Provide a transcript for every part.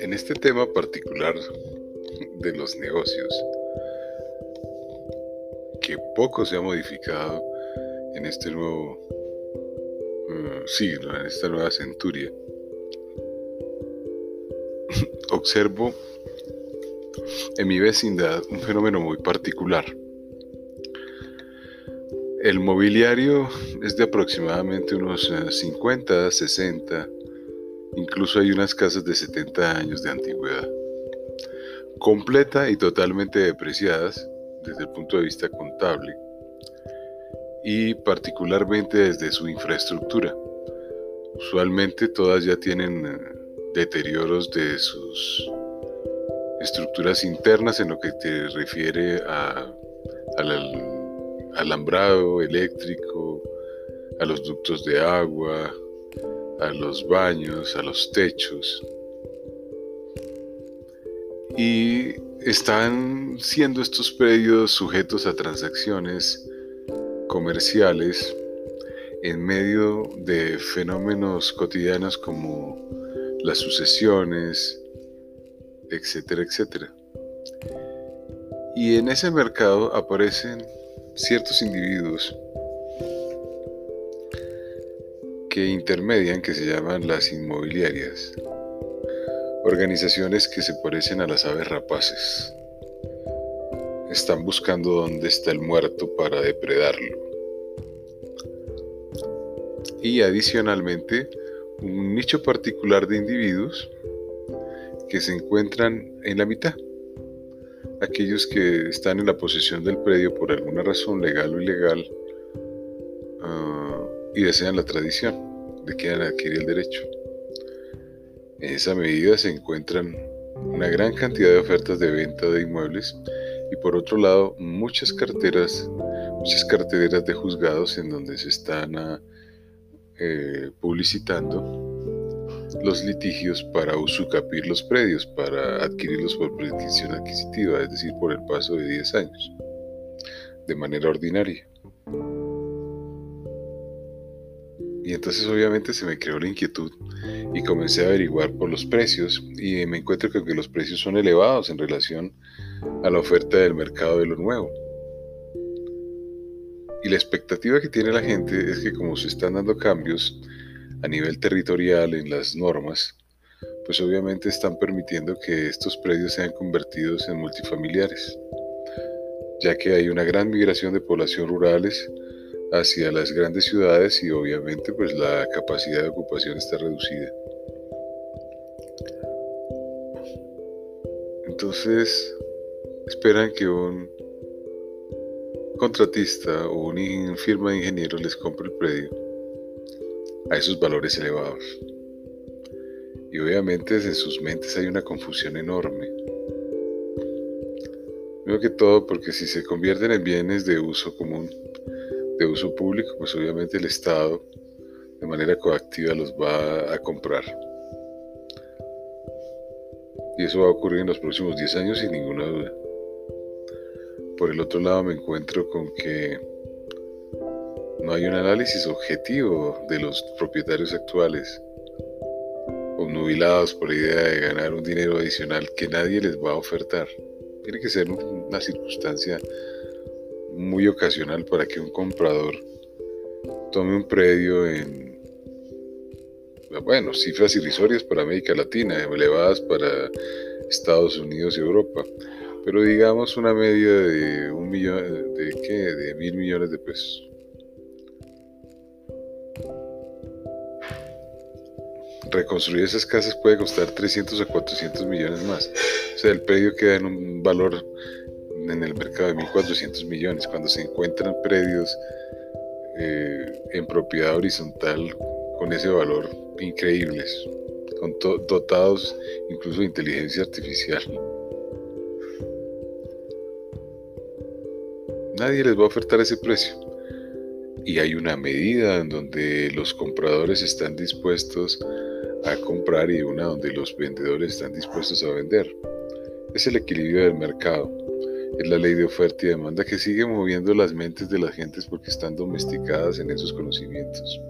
En este tema particular de los negocios, que poco se ha modificado en este nuevo uh, siglo, en esta nueva centuria, observo en mi vecindad un fenómeno muy particular. El mobiliario es de aproximadamente unos 50, eh, 60, incluso hay unas casas de 70 años de antigüedad, completa y totalmente depreciadas desde el punto de vista contable y particularmente desde su infraestructura. Usualmente todas ya tienen eh, deterioros de sus estructuras internas en lo que te refiere a, al alambrado eléctrico, a los ductos de agua, a los baños, a los techos. Y están siendo estos predios sujetos a transacciones comerciales en medio de fenómenos cotidianos como las sucesiones, etcétera, etcétera. Y en ese mercado aparecen ciertos individuos que intermedian, que se llaman las inmobiliarias, organizaciones que se parecen a las aves rapaces. Están buscando dónde está el muerto para depredarlo. Y adicionalmente, un nicho particular de individuos que se encuentran en la mitad. Aquellos que están en la posesión del predio por alguna razón legal o ilegal uh, y desean la tradición de que adquirir el derecho. En esa medida se encuentran una gran cantidad de ofertas de venta de inmuebles y por otro lado muchas carteras, muchas carteras de juzgados en donde se están uh, eh, publicitando los litigios para usucapir los predios, para adquirirlos por prescripción adquisitiva, es decir, por el paso de 10 años, de manera ordinaria. Y entonces obviamente se me creó la inquietud y comencé a averiguar por los precios y me encuentro que los precios son elevados en relación a la oferta del mercado de lo nuevo. Y la expectativa que tiene la gente es que como se están dando cambios, a nivel territorial en las normas, pues obviamente están permitiendo que estos predios sean convertidos en multifamiliares, ya que hay una gran migración de población rurales hacia las grandes ciudades y obviamente pues la capacidad de ocupación está reducida. Entonces esperan que un contratista o una firma de ingenieros les compre el predio a esos valores elevados. Y obviamente en sus mentes hay una confusión enorme. Primero que todo porque si se convierten en bienes de uso común, de uso público, pues obviamente el Estado de manera coactiva los va a comprar. Y eso va a ocurrir en los próximos 10 años sin ninguna duda. Por el otro lado me encuentro con que no hay un análisis objetivo de los propietarios actuales, obnubilados por la idea de ganar un dinero adicional que nadie les va a ofertar. Tiene que ser una circunstancia muy ocasional para que un comprador tome un predio en, bueno, cifras irrisorias para América Latina, elevadas para Estados Unidos y Europa, pero digamos una media de un millón, de qué, de mil millones de pesos. Reconstruir esas casas puede costar 300 a 400 millones más. O sea, el predio queda en un valor en el mercado de 1.400 millones. Cuando se encuentran predios eh, en propiedad horizontal con ese valor increíbles, con dotados incluso de inteligencia artificial. Nadie les va a ofertar ese precio. Y hay una medida en donde los compradores están dispuestos a comprar y una donde los vendedores están dispuestos a vender. Es el equilibrio del mercado. Es la ley de oferta y demanda que sigue moviendo las mentes de las gentes porque están domesticadas en esos conocimientos.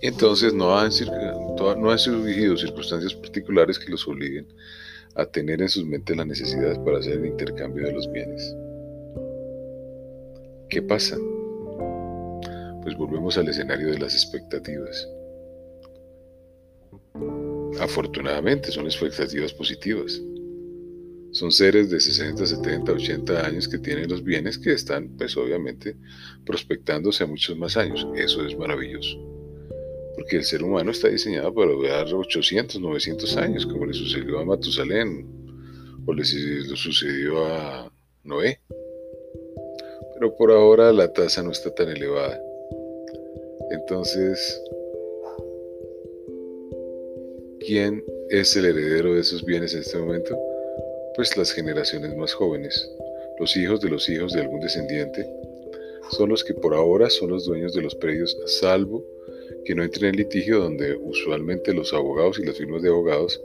Y entonces no han, no surgido circunstancias particulares que los obliguen a tener en sus mentes las necesidades para hacer el intercambio de los bienes. ¿Qué pasa? Pues volvemos al escenario de las expectativas. Afortunadamente son expectativas positivas. Son seres de 60, 70, 80 años que tienen los bienes que están, pues obviamente, prospectándose a muchos más años. Eso es maravilloso. Porque el ser humano está diseñado para durar 800, 900 años, como le sucedió a Matusalén o le sucedió a Noé. Pero por ahora la tasa no está tan elevada. Entonces, ¿quién es el heredero de esos bienes en este momento? Pues las generaciones más jóvenes, los hijos de los hijos de algún descendiente, son los que por ahora son los dueños de los predios, salvo que no entren en litigio donde usualmente los abogados y las firmas de abogados,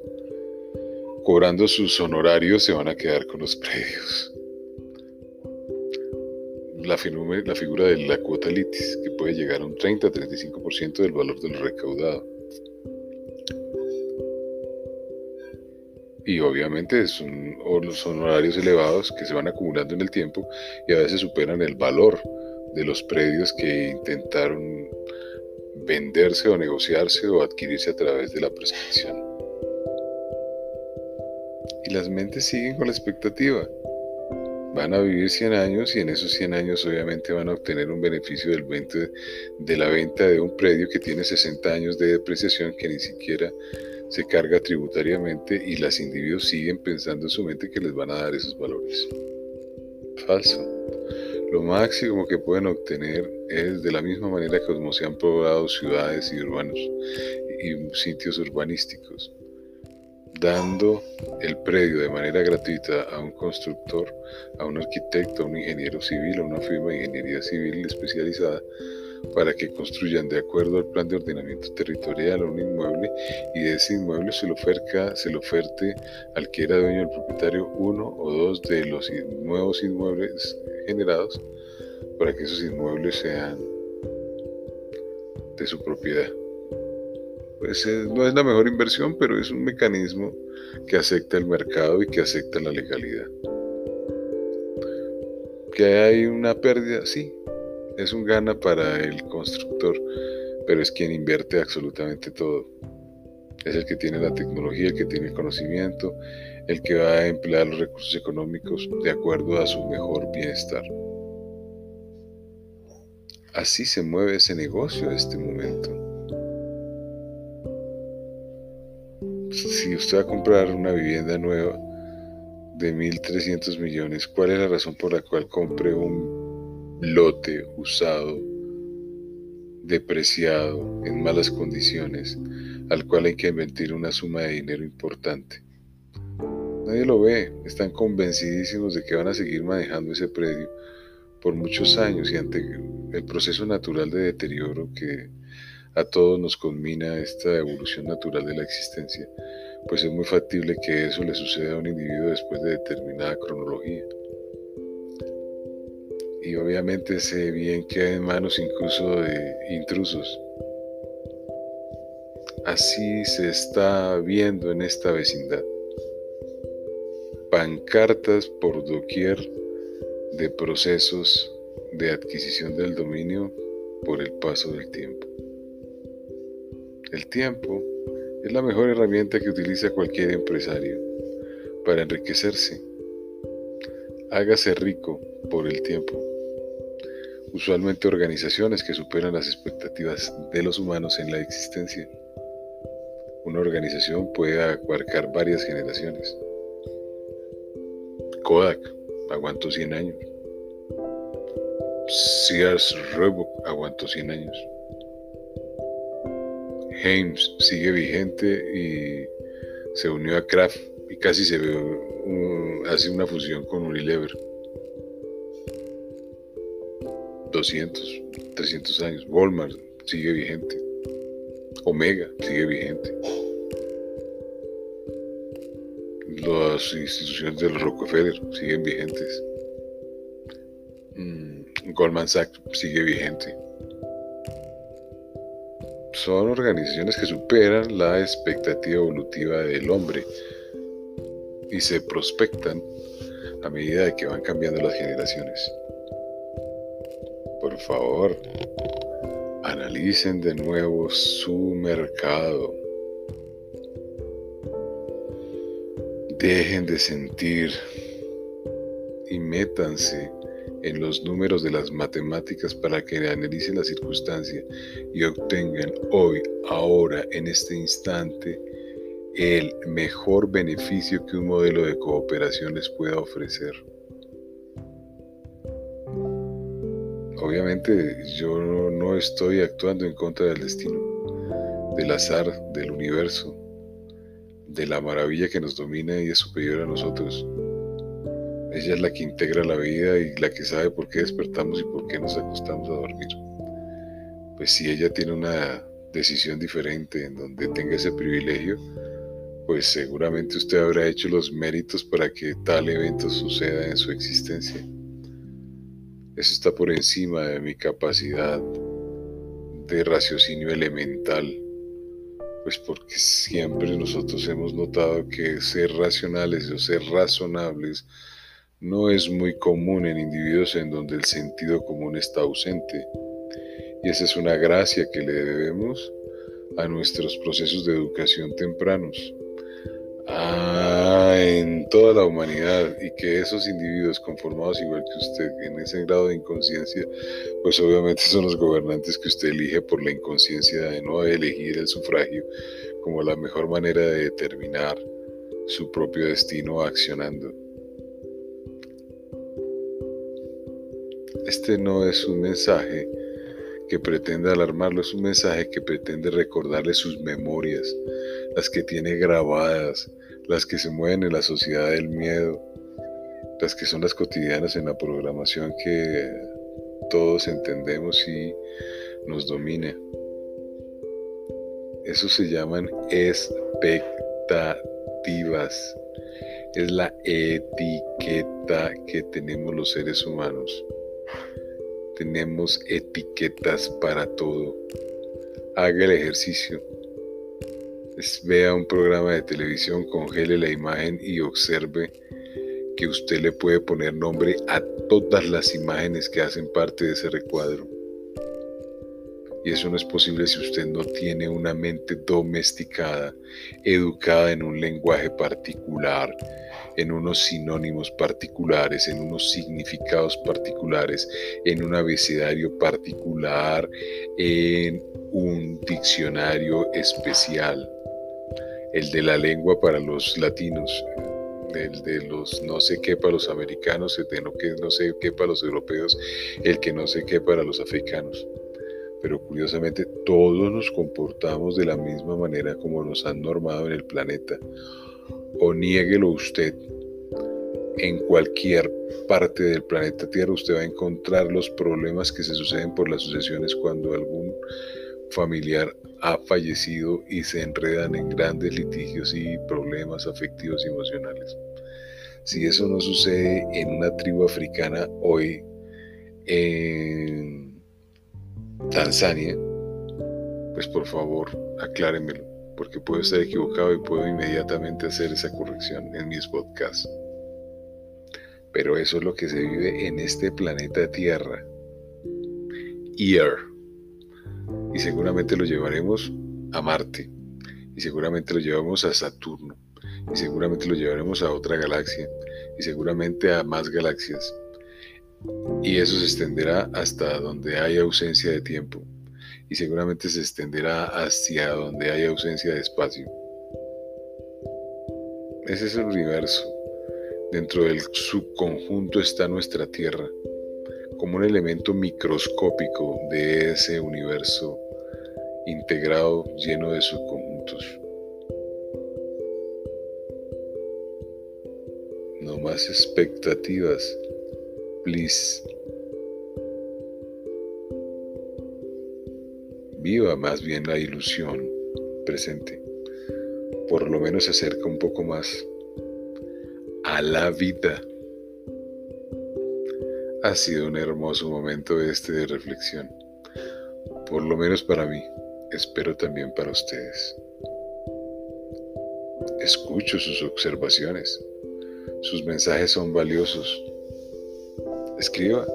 cobrando sus honorarios, se van a quedar con los predios. La, la figura de la cuota litis, que puede llegar a un 30-35% del valor de lo recaudado. Y obviamente son los honorarios elevados que se van acumulando en el tiempo y a veces superan el valor de los predios que intentaron venderse o negociarse o adquirirse a través de la prescripción. Y las mentes siguen con la expectativa. Van a vivir 100 años y en esos 100 años obviamente van a obtener un beneficio del 20 de la venta de un predio que tiene 60 años de depreciación que ni siquiera se carga tributariamente y los individuos siguen pensando en su mente que les van a dar esos valores. Falso. Lo máximo que pueden obtener es de la misma manera que como se han probado ciudades y urbanos y sitios urbanísticos, dando el predio de manera gratuita a un constructor, a un arquitecto, a un ingeniero civil, a una firma de ingeniería civil especializada para que construyan de acuerdo al plan de ordenamiento territorial un inmueble y de ese inmueble se lo, se lo oferte al que era dueño del propietario uno o dos de los nuevos inmuebles generados para que esos inmuebles sean de su propiedad. Pues eh, no es la mejor inversión, pero es un mecanismo que acepta el mercado y que acepta la legalidad. ¿Que hay una pérdida? Sí, es un gana para el constructor, pero es quien invierte absolutamente todo. Es el que tiene la tecnología, el que tiene el conocimiento, el que va a emplear los recursos económicos de acuerdo a su mejor bienestar. Así se mueve ese negocio en este momento. Si usted va a comprar una vivienda nueva de 1.300 millones, ¿cuál es la razón por la cual compre un lote usado, depreciado, en malas condiciones, al cual hay que invertir una suma de dinero importante? Nadie lo ve, están convencidísimos de que van a seguir manejando ese predio por muchos años y ante el proceso natural de deterioro que a todos nos culmina esta evolución natural de la existencia, pues es muy factible que eso le suceda a un individuo después de determinada cronología. Y obviamente ese bien queda en manos incluso de intrusos. Así se está viendo en esta vecindad. Pancartas por doquier de procesos de adquisición del dominio por el paso del tiempo. El tiempo es la mejor herramienta que utiliza cualquier empresario para enriquecerse. Hágase rico por el tiempo. Usualmente organizaciones que superan las expectativas de los humanos en la existencia. Una organización puede abarcar varias generaciones. Kodak aguantó 100 años. Sears Roebuck aguantó 100 años. James sigue vigente y se unió a Kraft y casi se ve, hace una fusión con Unilever. 200, 300 años. Walmart sigue vigente. Omega sigue vigente. Las instituciones de los Rockefeller siguen vigentes. Mm, Goldman Sachs sigue vigente. Son organizaciones que superan la expectativa evolutiva del hombre y se prospectan a medida de que van cambiando las generaciones. Por favor, analicen de nuevo su mercado. Dejen de sentir y métanse en los números de las matemáticas para que analicen la circunstancia y obtengan hoy, ahora, en este instante, el mejor beneficio que un modelo de cooperación les pueda ofrecer. Obviamente yo no estoy actuando en contra del destino, del azar, del universo, de la maravilla que nos domina y es superior a nosotros. Ella es la que integra la vida y la que sabe por qué despertamos y por qué nos acostamos a dormir. Pues si ella tiene una decisión diferente en donde tenga ese privilegio, pues seguramente usted habrá hecho los méritos para que tal evento suceda en su existencia. Eso está por encima de mi capacidad de raciocinio elemental, pues porque siempre nosotros hemos notado que ser racionales o ser razonables no es muy común en individuos en donde el sentido común está ausente. Y esa es una gracia que le debemos a nuestros procesos de educación tempranos en toda la humanidad y que esos individuos conformados igual que usted en ese grado de inconsciencia, pues obviamente son los gobernantes que usted elige por la inconsciencia de no elegir el sufragio como la mejor manera de determinar su propio destino accionando. Este no es un mensaje que pretende alarmarlo, es un mensaje que pretende recordarle sus memorias, las que tiene grabadas, las que se mueven en la sociedad del miedo, las que son las cotidianas en la programación que todos entendemos y nos domina. Eso se llaman expectativas. Es la etiqueta que tenemos los seres humanos. Tenemos etiquetas para todo. Haga el ejercicio vea un programa de televisión, congele la imagen y observe que usted le puede poner nombre a todas las imágenes que hacen parte de ese recuadro. Y eso no es posible si usted no tiene una mente domesticada, educada en un lenguaje particular, en unos sinónimos particulares, en unos significados particulares, en un abecedario particular, en un diccionario especial el de la lengua para los latinos, el de los no sé qué para los americanos, el de no, no sé qué para los europeos, el que no sé qué para los africanos. Pero curiosamente todos nos comportamos de la misma manera como nos han normado en el planeta. O niéguelo usted. En cualquier parte del planeta Tierra usted va a encontrar los problemas que se suceden por las sucesiones cuando algún familiar ha fallecido y se enredan en grandes litigios y problemas afectivos y emocionales. Si eso no sucede en una tribu africana hoy en Tanzania, pues por favor acláremelo, porque puedo estar equivocado y puedo inmediatamente hacer esa corrección en mis podcasts. Pero eso es lo que se vive en este planeta Tierra. Ear y seguramente lo llevaremos a Marte y seguramente lo llevamos a Saturno y seguramente lo llevaremos a otra galaxia y seguramente a más galaxias. Y eso se extenderá hasta donde haya ausencia de tiempo y seguramente se extenderá hacia donde haya ausencia de espacio. Ese es el universo. Dentro del subconjunto está nuestra Tierra, como un elemento microscópico de ese universo integrado, lleno de subconjuntos. No más expectativas, please. Viva más bien la ilusión presente. Por lo menos se acerca un poco más. a la vida. Ha sido un hermoso momento este de reflexión, por lo menos para mí, espero también para ustedes. Escucho sus observaciones, sus mensajes son valiosos. Escriba.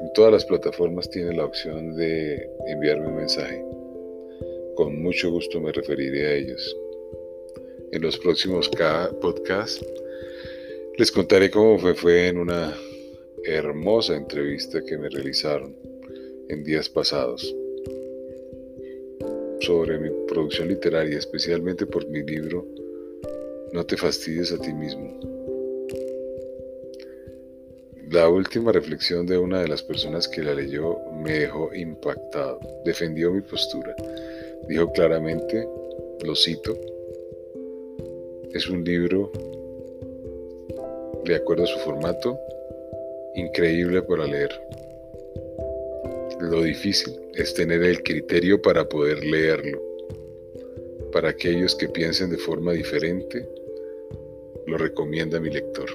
En todas las plataformas tiene la opción de enviarme un mensaje. Con mucho gusto me referiré a ellos. En los próximos podcasts les contaré cómo fue en una hermosa entrevista que me realizaron en días pasados sobre mi producción literaria, especialmente por mi libro No te fastidies a ti mismo. La última reflexión de una de las personas que la leyó me dejó impactado. Defendió mi postura. Dijo claramente, lo cito, es un libro, de acuerdo a su formato, increíble para leer. Lo difícil es tener el criterio para poder leerlo. Para aquellos que piensen de forma diferente, lo recomienda mi lector.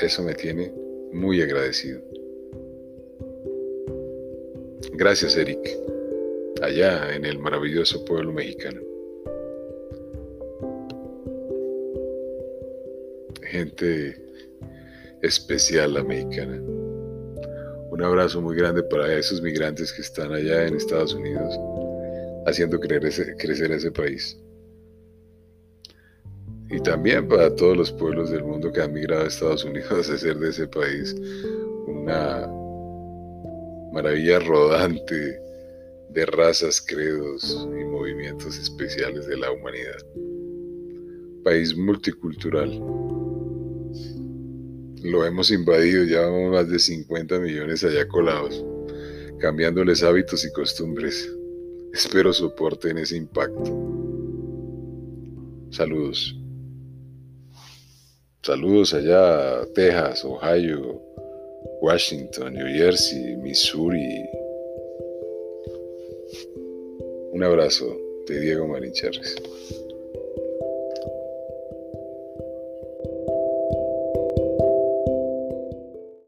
Eso me tiene muy agradecido. Gracias, Eric, allá en el maravilloso pueblo mexicano. Gente especial la mexicana. Un abrazo muy grande para esos migrantes que están allá en Estados Unidos haciendo crecer, crecer ese país. Y también para todos los pueblos del mundo que han migrado a Estados Unidos a hacer de ese país una maravilla rodante de razas, credos y movimientos especiales de la humanidad. País multicultural lo hemos invadido, ya vamos más de 50 millones allá colados, cambiándoles hábitos y costumbres. Espero soporten ese impacto. Saludos. Saludos allá Texas, Ohio, Washington, New Jersey, Missouri. Un abrazo de Diego Marín